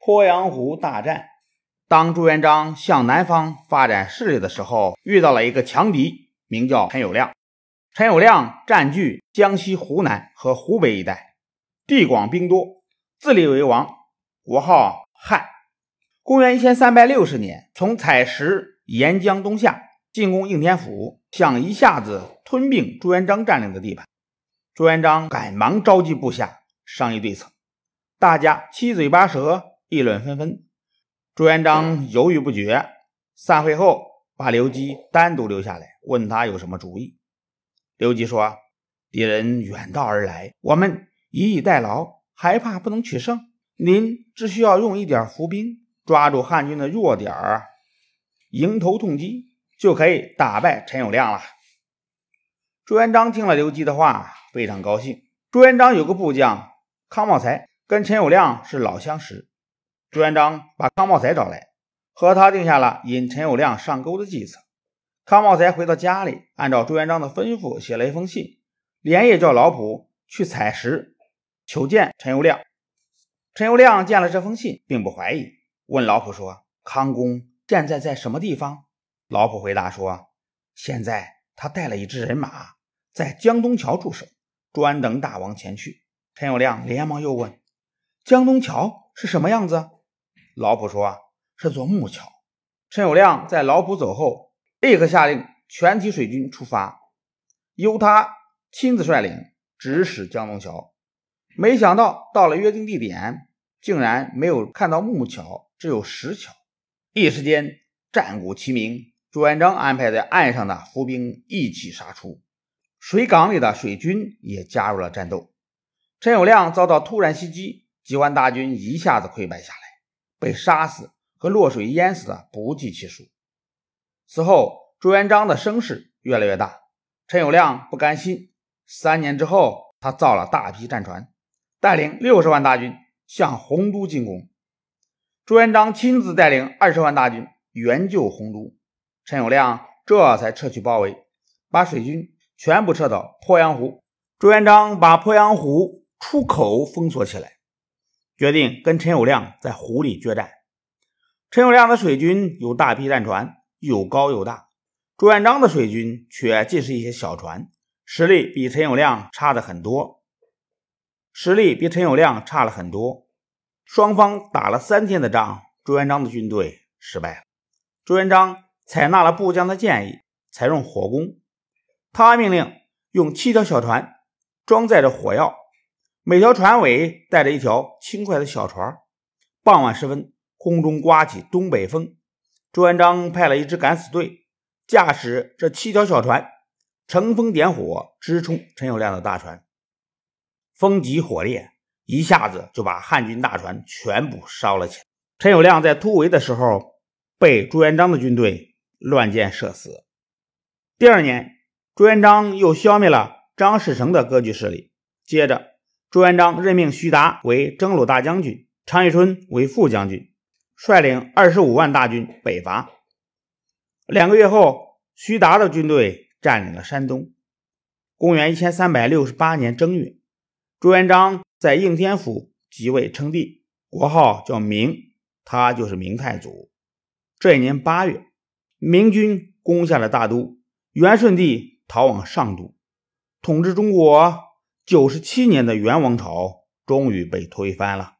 鄱阳湖大战。当朱元璋向南方发展势力的时候，遇到了一个强敌，名叫陈友谅。陈友谅占据江西、湖南和湖北一带，地广兵多，自立为王，国号汉。公元一千三百六十年，从采石沿江东下，进攻应天府，想一下子吞并朱元璋占领的地盘。朱元璋赶忙召集部下商议对策，大家七嘴八舌，议论纷纷。朱元璋犹豫不决。散会后，把刘基单独留下来，问他有什么主意。刘基说：“敌人远道而来，我们以逸待劳，害怕不能取胜。您只需要用一点伏兵，抓住汉军的弱点儿，迎头痛击，就可以打败陈友谅了。”朱元璋听了刘基的话，非常高兴。朱元璋有个部将康茂才，跟陈友谅是老相识。朱元璋把康茂才找来，和他定下了引陈友谅上钩的计策。康茂才回到家里，按照朱元璋的吩咐写了一封信，连夜叫老仆去采石求见陈友谅。陈友谅见了这封信，并不怀疑，问老仆说：“康公现在在什么地方？”老仆回答说：“现在他带了一支人马，在江东桥驻守，专等大王前去。”陈友谅连忙又问：“江东桥是什么样子？”老仆说：“是座木桥。”陈友谅在老仆走后，立刻下令全体水军出发，由他亲自率领，直使江东桥。没想到到了约定地点，竟然没有看到木桥，只有石桥。一时间战鼓齐鸣，朱元璋安排在岸上的伏兵一起杀出，水港里的水军也加入了战斗。陈友谅遭到突然袭击，几万大军一下子溃败下来。被杀死和落水淹死的不计其数。此后，朱元璋的声势越来越大。陈友谅不甘心，三年之后，他造了大批战船，带领六十万大军向洪都进攻。朱元璋亲自带领二十万大军援救洪都，陈友谅这才撤去包围，把水军全部撤到鄱阳湖。朱元璋把鄱阳湖出口封锁起来。决定跟陈友谅在湖里决战。陈友谅的水军有大批战船，又高又大；朱元璋的水军却尽是一些小船，实力比陈友谅差的很多。实力比陈友谅差了很多。双方打了三天的仗，朱元璋的军队失败了。朱元璋采纳了部将的建议，采用火攻。他命令用七条小船装载着火药。每条船尾带着一条轻快的小船。傍晚时分，空中刮起东北风。朱元璋派了一支敢死队，驾驶这七条小船，乘风点火，直冲陈友谅的大船。风急火烈，一下子就把汉军大船全部烧了起来。陈友谅在突围的时候，被朱元璋的军队乱箭射死。第二年，朱元璋又消灭了张士诚的割据势力。接着，朱元璋任命徐达为征虏大将军，常遇春为副将军，率领二十五万大军北伐。两个月后，徐达的军队占领了山东。公元一千三百六十八年正月，朱元璋在应天府即位称帝，国号叫明，他就是明太祖。这一年八月，明军攻下了大都，元顺帝逃往上都，统治中国。九十七年的元王朝终于被推翻了。